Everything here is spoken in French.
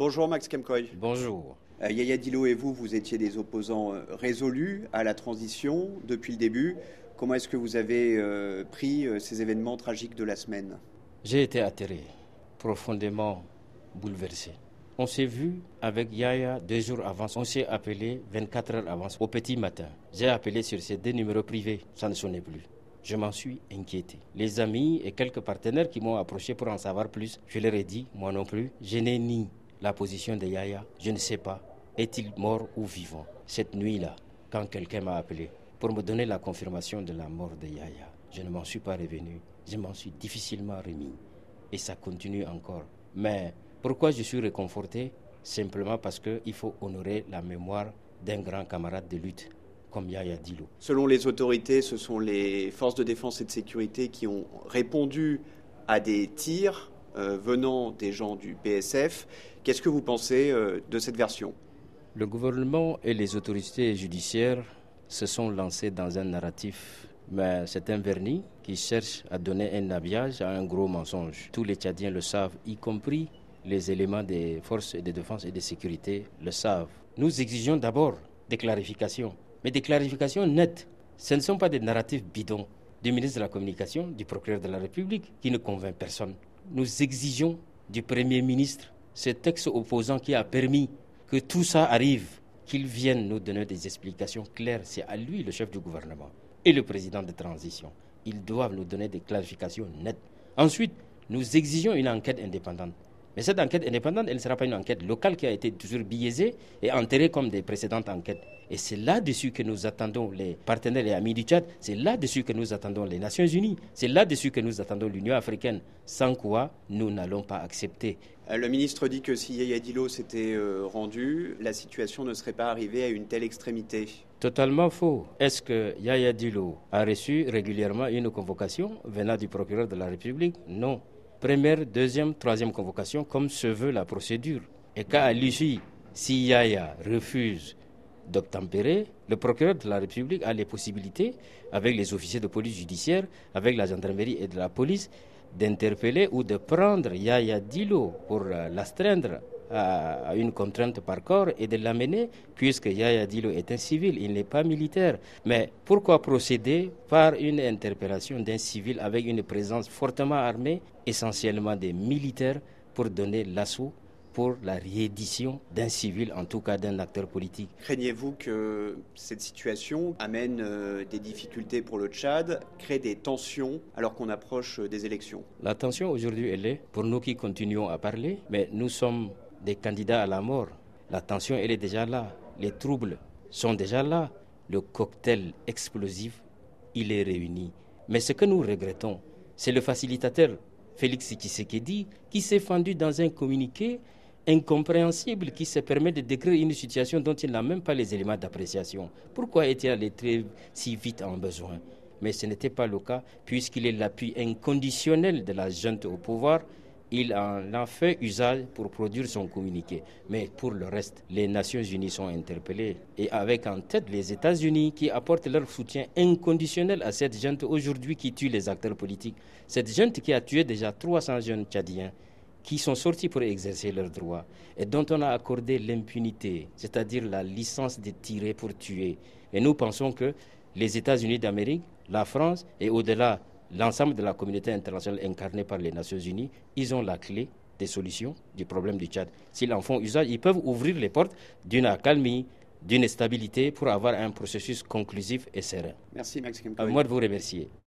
Bonjour Max Kemkoy. Bonjour. Euh, Yaya Dilo et vous, vous étiez des opposants euh, résolus à la transition depuis le début. Comment est-ce que vous avez euh, pris ces événements tragiques de la semaine? J'ai été atterré, profondément bouleversé. On s'est vu avec Yaya deux jours avant. On s'est appelé 24 heures avant, au petit matin. J'ai appelé sur ces deux numéros privés. Ça ne sonnait plus. Je m'en suis inquiété. Les amis et quelques partenaires qui m'ont approché pour en savoir plus, je leur ai dit, moi non plus, je n'ai ni la position de Yaya, je ne sais pas, est-il mort ou vivant Cette nuit-là, quand quelqu'un m'a appelé pour me donner la confirmation de la mort de Yaya, je ne m'en suis pas revenu, je m'en suis difficilement remis. Et ça continue encore. Mais pourquoi je suis réconforté? Simplement parce qu'il faut honorer la mémoire d'un grand camarade de lutte comme Yaya Dilo. Selon les autorités, ce sont les forces de défense et de sécurité qui ont répondu à des tirs euh, venant des gens du PSF. Qu'est-ce que vous pensez euh, de cette version? Le gouvernement et les autorités judiciaires se sont lancés dans un narratif, mais c'est un vernis qui cherche à donner un habillage à un gros mensonge. Tous les Tchadiens le savent, y compris les éléments des forces de défense et de sécurité le savent. Nous exigeons d'abord des clarifications mais des clarifications nettes. Ce ne sont pas des narratifs bidons du ministre de la Communication, du procureur de la République, qui ne convainc personne. Nous exigeons du Premier ministre ce texte opposant qui a permis que tout ça arrive, qu'il vienne nous donner des explications claires. C'est à lui, le chef du gouvernement, et le président de transition. Ils doivent nous donner des clarifications nettes. Ensuite, nous exigeons une enquête indépendante. Mais cette enquête indépendante, elle ne sera pas une enquête locale qui a été toujours biaisée et enterrée comme des précédentes enquêtes. Et c'est là-dessus que nous attendons les partenaires et amis du Tchad, c'est là-dessus que nous attendons les Nations Unies, c'est là-dessus que nous attendons l'Union africaine, sans quoi nous n'allons pas accepter. Euh, le ministre dit que si Yaya Dilo s'était euh, rendu, la situation ne serait pas arrivée à une telle extrémité. Totalement faux. Est-ce que Yaya Dilo a reçu régulièrement une convocation venant du procureur de la République? Non première, deuxième, troisième convocation, comme se veut la procédure. Et qu'à l'issue, si Yaya refuse d'obtempérer, le procureur de la République a les possibilités, avec les officiers de police judiciaire, avec la gendarmerie et de la police, d'interpeller ou de prendre Yaya Dilo pour euh, l'astreindre à une contrainte par corps et de l'amener, puisque Yaya Dilo est un civil, il n'est pas militaire. Mais pourquoi procéder par une interpellation d'un civil avec une présence fortement armée, essentiellement des militaires, pour donner l'assaut pour la réédition d'un civil, en tout cas d'un acteur politique? Craignez-vous que cette situation amène euh, des difficultés pour le Tchad, crée des tensions alors qu'on approche euh, des élections? La tension aujourd'hui, elle est pour nous qui continuons à parler, mais nous sommes des candidats à la mort. La tension, elle est déjà là. Les troubles sont déjà là. Le cocktail explosif, il est réuni. Mais ce que nous regrettons, c'est le facilitateur Félix Tshisekedi qui s'est fendu dans un communiqué incompréhensible qui se permet de décrire une situation dont il n'a même pas les éléments d'appréciation. Pourquoi est-il allé très si vite en besoin? Mais ce n'était pas le cas puisqu'il est l'appui inconditionnel de la junte au pouvoir il en a fait usage pour produire son communiqué. Mais pour le reste, les Nations Unies sont interpellées et avec en tête les États-Unis qui apportent leur soutien inconditionnel à cette junte aujourd'hui qui tue les acteurs politiques. Cette junte qui a tué déjà 300 jeunes Tchadiens qui sont sortis pour exercer leurs droits et dont on a accordé l'impunité, c'est-à-dire la licence de tirer pour tuer. Et nous pensons que les États-Unis d'Amérique, la France et au-delà l'ensemble de la communauté internationale incarnée par les Nations Unies, ils ont la clé des solutions du problème du Tchad. S'ils en font usage, ils peuvent ouvrir les portes d'une accalmie, d'une stabilité pour avoir un processus conclusif et serein. Merci Max À moi de vous remercier.